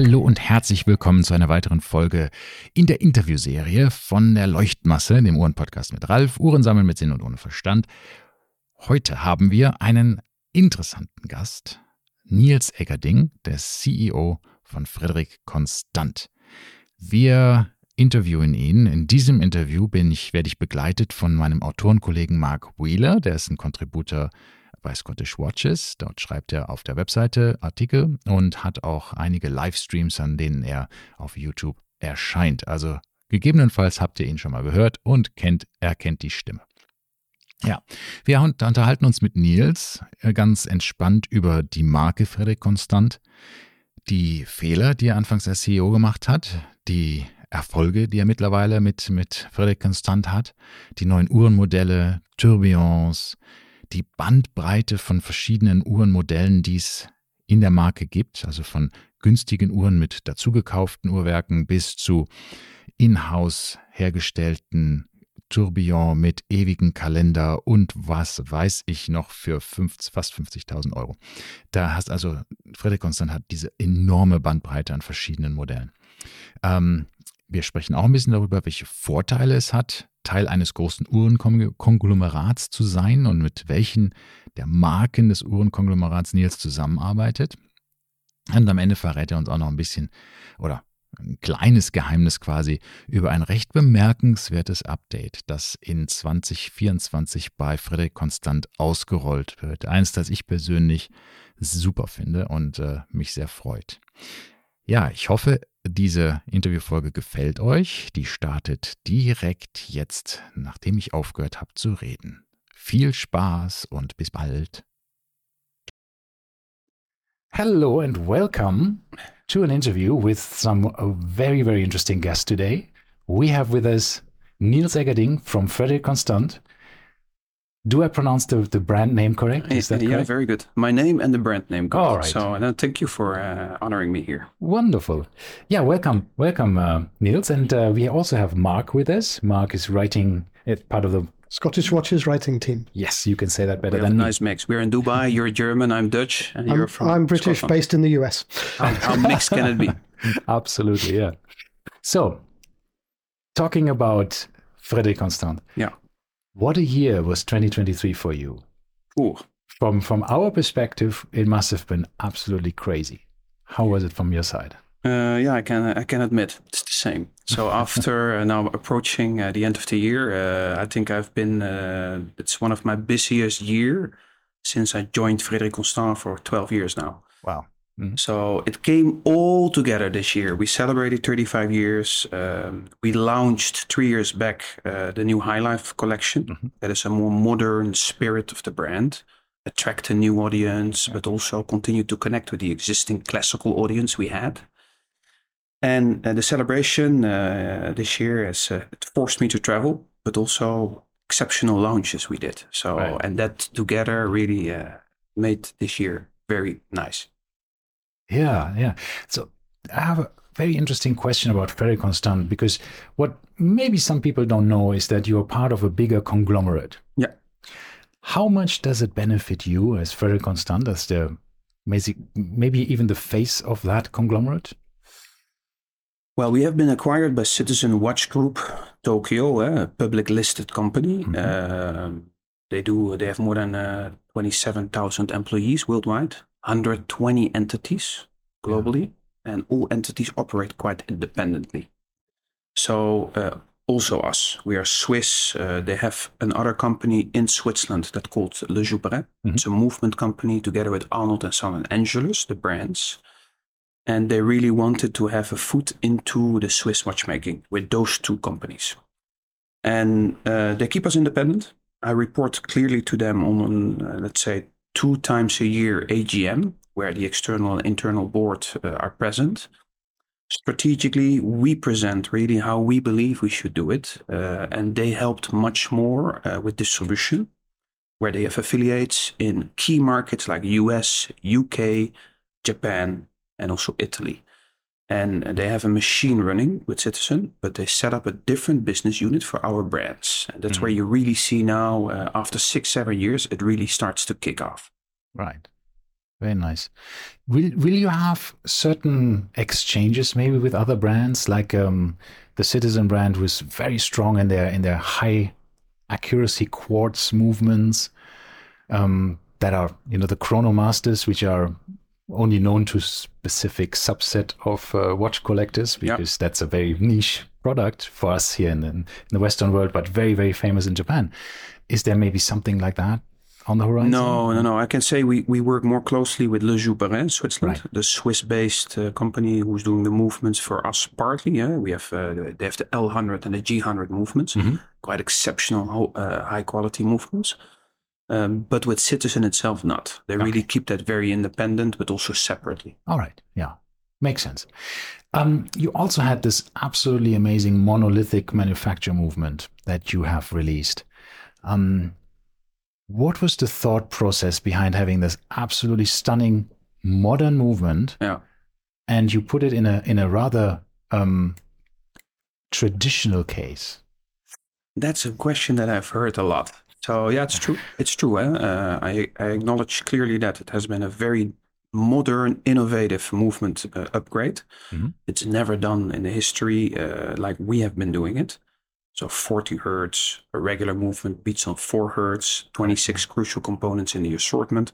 Hallo und herzlich willkommen zu einer weiteren Folge in der Interviewserie von der Leuchtmasse, dem Uhrenpodcast mit Ralf, Uhrensammeln mit Sinn und ohne Verstand. Heute haben wir einen interessanten Gast, Nils Eggerding, der CEO von Frederik Konstant. Wir interviewen ihn. In diesem Interview bin ich, werde ich begleitet von meinem Autorenkollegen Mark Wheeler, der ist ein Contributor bei Scottish Watches. Dort schreibt er auf der Webseite Artikel und hat auch einige Livestreams, an denen er auf YouTube erscheint. Also gegebenenfalls habt ihr ihn schon mal gehört und kennt, er kennt die Stimme. Ja, wir unterhalten uns mit Nils äh, ganz entspannt über die Marke Frederik Constant, die Fehler, die er anfangs als CEO gemacht hat, die Erfolge, die er mittlerweile mit, mit Frederik Constant hat, die neuen Uhrenmodelle, Tourbillons, die Bandbreite von verschiedenen Uhrenmodellen, die es in der Marke gibt, also von günstigen Uhren mit dazugekauften Uhrwerken bis zu in-house hergestellten Tourbillon mit ewigen Kalender und was weiß ich noch für 50, fast 50.000 Euro. Da hast also, Fredrik Constant hat diese enorme Bandbreite an verschiedenen Modellen. Ähm, wir sprechen auch ein bisschen darüber, welche Vorteile es hat, Teil eines großen Uhrenkonglomerats zu sein und mit welchen der Marken des Uhrenkonglomerats Nils zusammenarbeitet. Und am Ende verrät er uns auch noch ein bisschen oder ein kleines Geheimnis quasi über ein recht bemerkenswertes Update, das in 2024 bei Frederik Konstant ausgerollt wird. Eins, das ich persönlich super finde und äh, mich sehr freut. Ja, ich hoffe, diese Interviewfolge gefällt euch. Die startet direkt jetzt, nachdem ich aufgehört habe zu reden. Viel Spaß und bis bald. Hello and welcome to an interview with some very, very interesting guests today. We have with us Niels Eggerding from Frederic Constant, Do I pronounce the, the brand name correct? Is that yeah, correct? very good. My name and the brand name. Correct. All right. So uh, thank you for uh, honoring me here. Wonderful. Yeah, welcome, welcome, uh, Niels. And uh, we also have Mark with us. Mark is writing it part of the Scottish Watches writing team. Yes, you can say that better than a nice mix. We're in Dubai. You're German. I'm Dutch, and I'm, you're from. I'm British, Scotland. based in the US. How, how mixed can it be? Absolutely, yeah. So, talking about Frederique Constant. Yeah. What a year was 2023 for you? Ooh. From from our perspective, it must have been absolutely crazy. How was it from your side? Uh, yeah, I can I can admit it's the same. So after uh, now approaching uh, the end of the year, uh, I think I've been uh, it's one of my busiest year since I joined Frederique Constant for 12 years now. Wow. Mm-hmm. So it came all together this year. We celebrated 35 years. Um, we launched three years back uh, the new High Life collection. Mm-hmm. That is a more modern spirit of the brand, attract a new audience, but also continue to connect with the existing classical audience we had. And uh, the celebration uh, this year has uh, it forced me to travel, but also exceptional launches we did. So right. and that together really uh, made this year very nice. Yeah, yeah. So I have a very interesting question about Frederique Constant because what maybe some people don't know is that you're part of a bigger conglomerate. Yeah. How much does it benefit you as Frederique Constant, as the maybe even the face of that conglomerate? Well, we have been acquired by Citizen Watch Group Tokyo, a public listed company. Mm-hmm. Uh, they do. They have more than uh, twenty-seven thousand employees worldwide. 120 entities globally, yeah. and all entities operate quite independently. So, uh, also us, we are Swiss. Uh, they have another company in Switzerland that's called La Joux-Perret. Mm-hmm. It's a movement company together with Arnold and Son and Angelus, the brands. And they really wanted to have a foot into the Swiss watchmaking with those two companies. And uh, they keep us independent. I report clearly to them on, uh, let's say, two times a year AGM, where the external and internal board uh, are present. Strategically, we present really how we believe we should do it, uh, and they helped much more uh, with solution, where they have affiliates in key markets like US, UK, Japan, and also Italy. And they have a machine running with Citizen, but they set up a different business unit for our brands. And that's mm-hmm. where you really see now, uh, after six, seven years, it really starts to kick off. Right. Very nice. Will Will you have certain exchanges maybe with other brands? Like um, the Citizen brand was very strong in their in their high accuracy quartz movements um, that are you know the Chronomasters, which are only known to specific subset of uh, watch collectors because yep. that's a very niche product for us here in the, in the Western world, but very very famous in Japan. Is there maybe something like that on the horizon? No, no, no. I can say we, we work more closely with La Joux-Perret, Switzerland, right. the Swiss-based uh, company who's doing the movements for us partly. Yeah, we have uh, they have the L100 and the G100 movements, mm-hmm. quite exceptional, uh, high quality movements. Um, but with Citizen itself, not. They okay. really keep that very independent, but also separately. All right. Yeah. Makes sense. Um, you also had this absolutely amazing monolithic manufacture movement that you have released. Um, what was the thought process behind having this absolutely stunning modern movement? Yeah. And you put it in a in a rather um, traditional case. That's a question that I've heard a lot. So yeah, it's true. It's true. Eh? Uh, I, I acknowledge clearly that it has been a very modern, innovative movement uh, upgrade. Mm-hmm. It's never done in the history uh, like we have been doing it. So 40 hertz, a regular movement beats on 4 hertz, 26 crucial components in the assortment,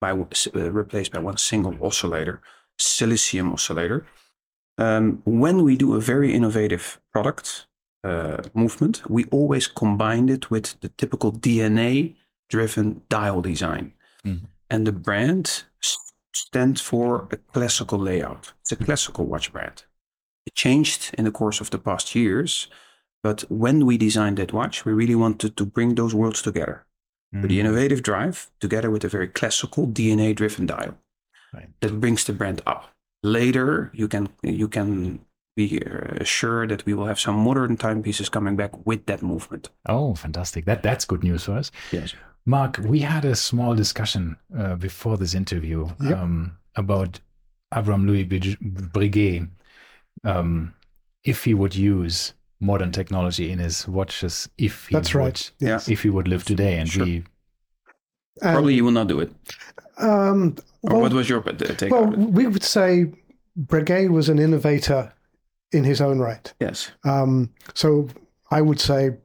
by uh, replaced by one single oscillator, silicium oscillator. Um, when we do a very innovative product uh, movement, we always combined it with the typical DNA driven dial design. Mm-hmm. And the brand stands for a classical layout. It's a classical watch brand. It changed in the course of the past years but when we designed that watch, we really wanted to bring those worlds together. Mm. the innovative drive together with a very classical DNA driven dial. Right. That brings the brand up. Later, you can you can be uh, sure that we will have some modern timepieces coming back with that movement. Oh, fantastic! That that's good news for us. Yes, Mark, we had a small discussion uh, before this interview yep. um, about Abraham Louis Breguet. Um, if he would use modern technology in his watches if he That's would, right. Yes. If he would live today and sure. we Probably you will not do it. Um, well, what was your take? Well, we would say Breguet was an innovator in his own right. Yes. Um, so I would say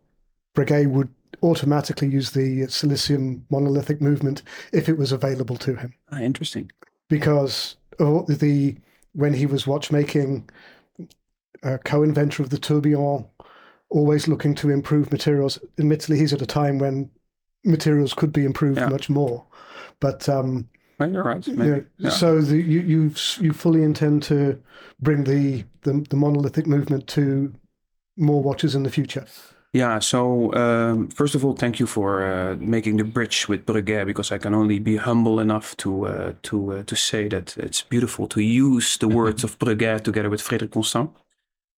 Breguet would automatically use the silicium monolithic movement if it was available to him. Ah, interesting. Because the when he was watchmaking, a co-inventor of the tourbillon, always looking to improve materials. Admittedly, he's at a time when materials could be improved yeah. much more, but um, you're right. Know, yeah. So the, you you you fully intend to bring the, the, the monolithic movement to more watches in the future. Yeah. So um, first of all, thank you for uh, making the bridge with Breguet because I can only be humble enough to uh, to uh, to say that it's beautiful to use the words of Breguet together with Frederique Constant.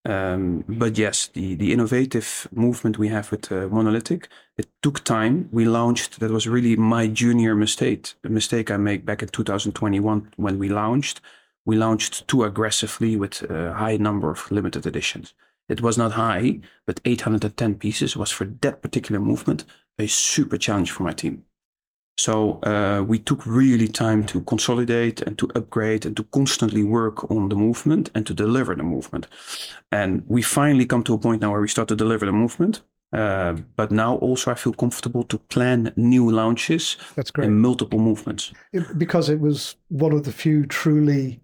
Um, but yes, the, the innovative movement we have with uh, Monolithic, it took time. We launched, that was really my junior mistake, a mistake I made back in 2021 when we launched. We launched too aggressively with a high number of limited editions. It was not high, but 810 pieces was for that particular movement a super challenge for my team. So uh, we took really time to consolidate and to upgrade and to constantly work on the movement and to deliver the movement. And we finally come to a point now where we start to deliver the movement. Uh, but now also I feel comfortable to plan new launches That's great. in multiple movements. It, because it was one of the few truly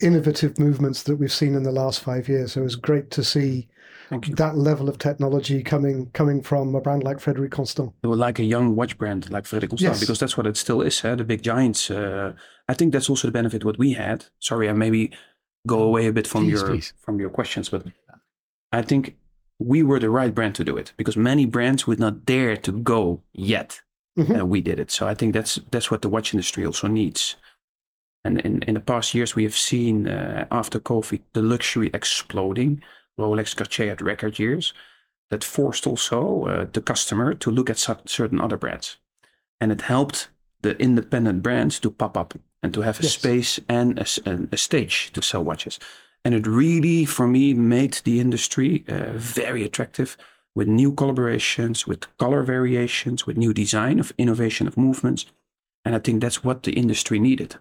innovative movements that we've seen in the last five years. So it was great to see that level of technology coming coming from a brand like Frederique Constant. Like a young watch brand like Frederique Constant, yes. because that's what it still is. the big giants. Uh, I think that's also the benefit what we had. Sorry, I maybe go away a bit from please, your please. from your questions, but I think we were the right brand to do it because many brands would not dare to go yet. Mm-hmm. Uh, we did it, so I think that's that's what the watch industry also needs. And in, in the past years, we have seen uh, after COVID the luxury exploding. Rolex Cartier had record years that forced also uh, the customer to look at certain other brands. And it helped the independent brands to pop up and to have a yes. space and a, a, stage to sell watches. And it really, for me, made the industry uh, very attractive with new collaborations, with color variations, with new design of innovation of movements. And I think that's what the industry needed.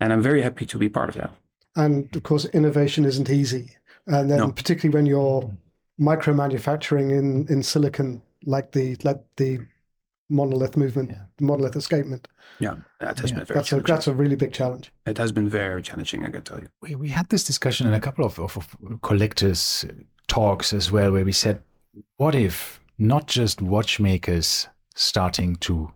And I'm very happy to be part of that. And of course, innovation isn't easy. And then, No. particularly when you're micro manufacturing in, in silicon, like the like the monolith movement, Yeah. monolith escapement, Yeah, that has Yeah, been very that's a that's a really big challenge. It has been very challenging, I can tell you. we, we had this discussion in a couple of, of, of collectors talks as well where we said what if not just watchmakers starting to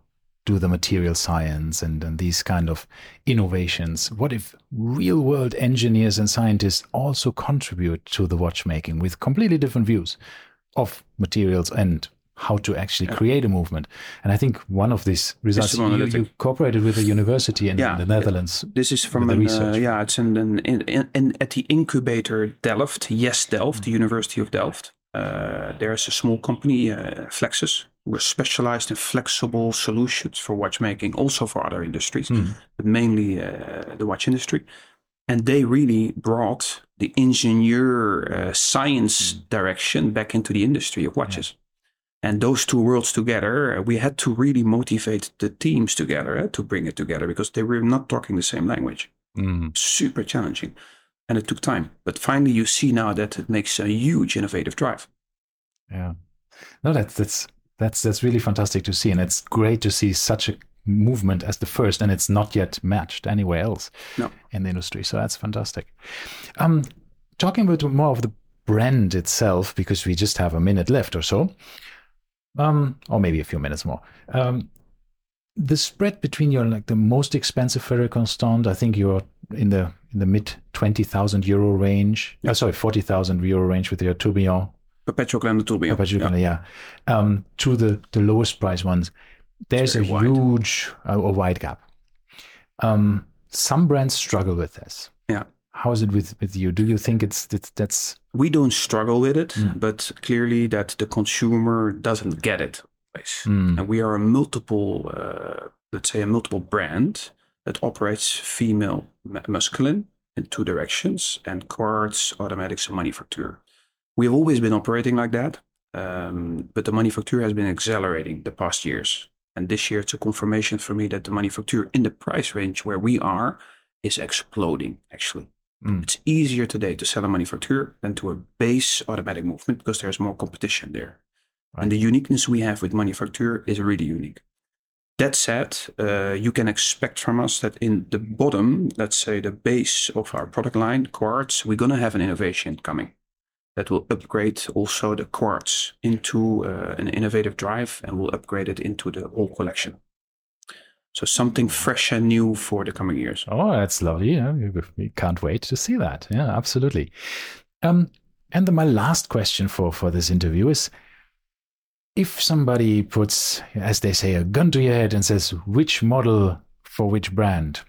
do the material science and, and these kind of innovations what if real world engineers and scientists also contribute to the watchmaking with completely different views of materials and how to actually create a movement and i think one of these results is you, one of the you cooperated with a university in Yeah. the netherlands This is from the an, research. uh, yeah, it's in, in, in, in at the incubator Delft, yes, Delft, the University of Delft. Uh, there's a small company, uh, Flexous, who are specialized in flexible solutions for watchmaking, also for other industries, but mainly uh, the watch industry. And they really brought the engineer uh, science direction back into the industry of watches. And those two worlds together, uh, we had to really motivate the teams together uh, to bring it together because they were not talking the same language. Mm. Super challenging. And it took time. But finally, you see now that it makes a huge innovative drive. Yeah. No, that's that's that's that's really fantastic to see, and it's great to see such a movement as the first, and it's not yet matched anywhere else No. in the industry. So that's fantastic. Um, talking about more of the brand itself, because we just have a minute left or so, um, or maybe a few minutes more. Um, the spread between your like the most expensive Frederique Constant, I think you're in the in the mid twenty thousand euro range. Uh, sorry, forty thousand euro range with your tourbillon Perpetual Calendar Tourbillon. Perpetual, yeah. Um, to the, the lowest price ones, there's a wide. huge, uh, a wide gap. Um, some brands struggle with this. Yeah. How is it with, with you? Do you think it's, it's that's We don't struggle with it, Mm. but clearly that the consumer doesn't get it. Mm. And we are a multiple, uh, let's say, a multiple brand that operates female ma- masculine in two directions and quartz, automatics, and manufacture. We have always been operating like that, um, but the manufacture has been accelerating the past years. And this year, it's a confirmation for me that the manufacture in the price range where we are is exploding, actually. Mm. It's easier today to sell a manufacture than to a base automatic movement because there's more competition there. And the uniqueness we have with manufacture is really unique. That said, uh, you can expect from us that in the bottom, let's say the base of our product line, quartz, we're going to have an innovation coming that will upgrade also the quartz into uh, an innovative drive and will upgrade it into the whole collection. So something fresh and new for the coming years. Oh, that's lovely. Yeah, we- can't wait to see that. Yeah, absolutely. Um, and then my last question for for this interview is: if somebody puts, as they say, a gun to your head and says, which model for which brand,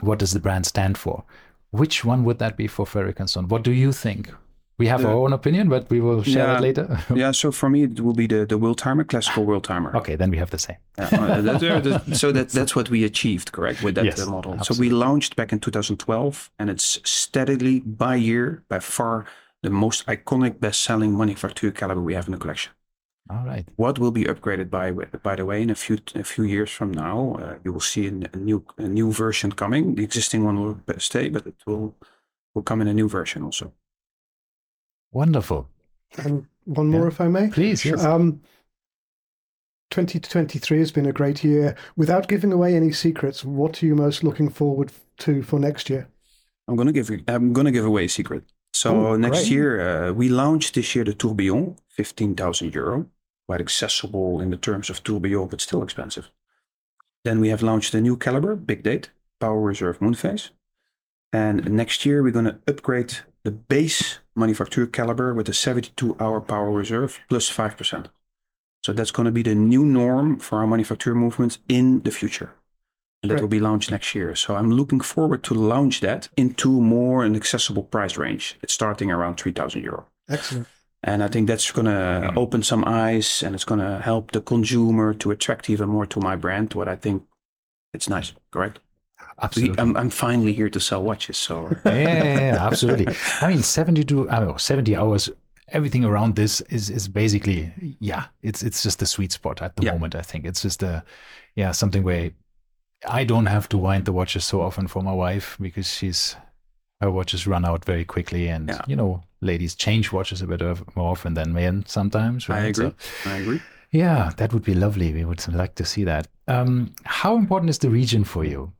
what does the brand stand for? Which one would that be for Ferric and Son? What do you think? We have The- our own opinion, but we will share Yeah. it later. yeah, so for me, it will be the, the world timer, classical world timer. okay, then we have the same. Yeah, uh, that- that- so that that's what we achieved, correct, with that Yes, uh, model. So we launched back in 2012, and it's steadily by year, by far the most iconic, best-selling money manufacturer caliber we have in the collection. All right. What will be upgraded by by the way in a few a few years from now? Uh, you will see a, a new a new version coming. The existing one will stay, but it will will come in a new version also. Wonderful. And one more, Yeah. if I may. Please, yes. Um, 2023 has been a great year. Without giving away any secrets, what are you most looking forward to for next year? I'm gonna give you- I'm gonna give away a secret. So Oh, next great. year uh, we launched this year the Tourbillon, fifteen thousand euro, quite accessible in the terms of Tourbillon, but still expensive. Then we have launched a new caliber, big date, power reserve moonphase, and next year we're gonna upgrade the base manufacturer caliber with a 72 hour power reserve plus plus five percent. So that's gonna be the new norm for our manufacturer movements in the future and that Great. will be launched next year. So I'm looking forward to launch that into more an accessible price range. It's starting around 3,000 euro. Excellent. And I think that's going to mm. open some eyes and it's going to help the consumer to attract even more to my brand, what I think it's nice, correct? Absolutely. I'm, I'm finally here to sell watches. So yeah, yeah, yeah, absolutely. I mean, 72, I don't know, 70 hours, everything around this is, is basically, yeah, it's, it's just the sweet spot at the Yeah. moment. I think it's just a, yeah, something where I don't have to wind the watches so often for my wife because she's her watches run out very quickly, and you know, ladies change watches a bit of, more often than men sometimes. I right? agree. So, I agree. yeah, that would be lovely. We would like to see that. Um, how important is the region for you?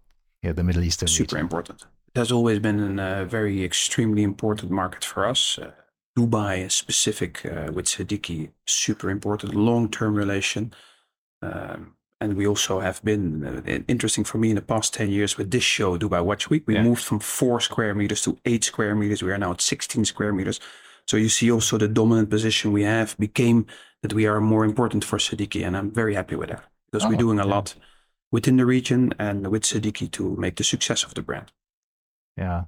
Yeah, the Middle Eastern Super region. important. It has always been a uh, very extremely important market for us. Uh, Dubai, specific uh, with Seddiqi, super important long-term relation. Um, and we also have been uh, interesting for me in the past 10 years with this show, Dubai Watch Week. We Yeah. moved from four square meters to eight square meters. We are now at 16 square meters. So you see also the dominant position we have became that we are more important for Seddiqi. And I'm very happy with that because Oh, we're doing a yeah. lot within the region and with Seddiqi to make the success of the brand. Yeah,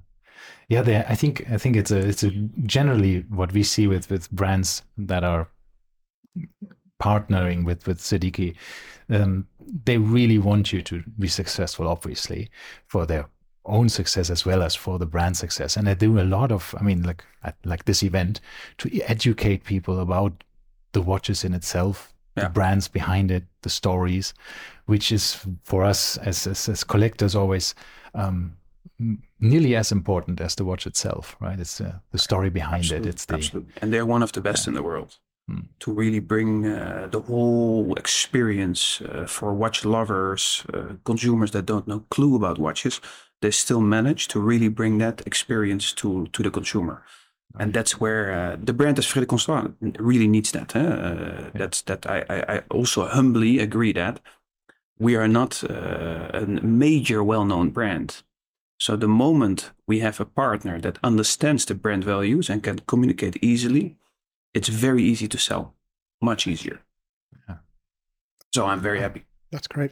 yeah. They, I think I think it's a it's a generally what we see with with brands that are partnering with with Seddiqi. Um, they really want you to be successful, obviously, for their own success as well as for the brand success. And they do a lot of, I mean, like like this event to educate people about the watches in itself, Yeah. the brands behind it, the stories, which is for us as as, as collectors always um, nearly as important as the watch itself, right? It's uh, the story behind Absolutely, it. It's the absolutely. And they're one of the best in the world Hmm. to really bring uh, the whole experience uh, for watch lovers, uh, consumers that don't know clue about watches. They still manage to really bring that experience to, to the consumer. And that's where uh, the brand as Frederique Constant really needs that. Huh? Uh, That's that I, I, I also humbly agree that we are not uh, a major well-known brand. So the moment we have a partner that understands the brand values and can communicate easily, it's very easy to sell, much easier. Yeah. So I'm very happy. That's great.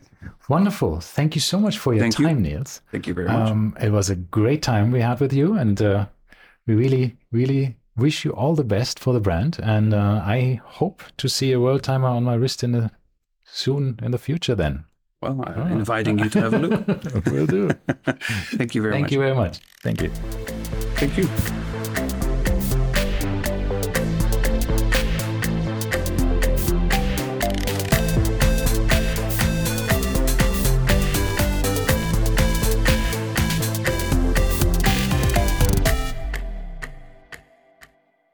wonderful. Thank you so much for your Thank you. time, Niels. Thank you very much. Um, it was a great time we had with you, and uh, we really, really wish you all the best for the brand. And uh, I hope to see a world timer on my wrist in the soon in the future. Then well, I'm oh. inviting you to have a look. will do. Thank you very Thank much. Thank you very much. Thank you. Thank you.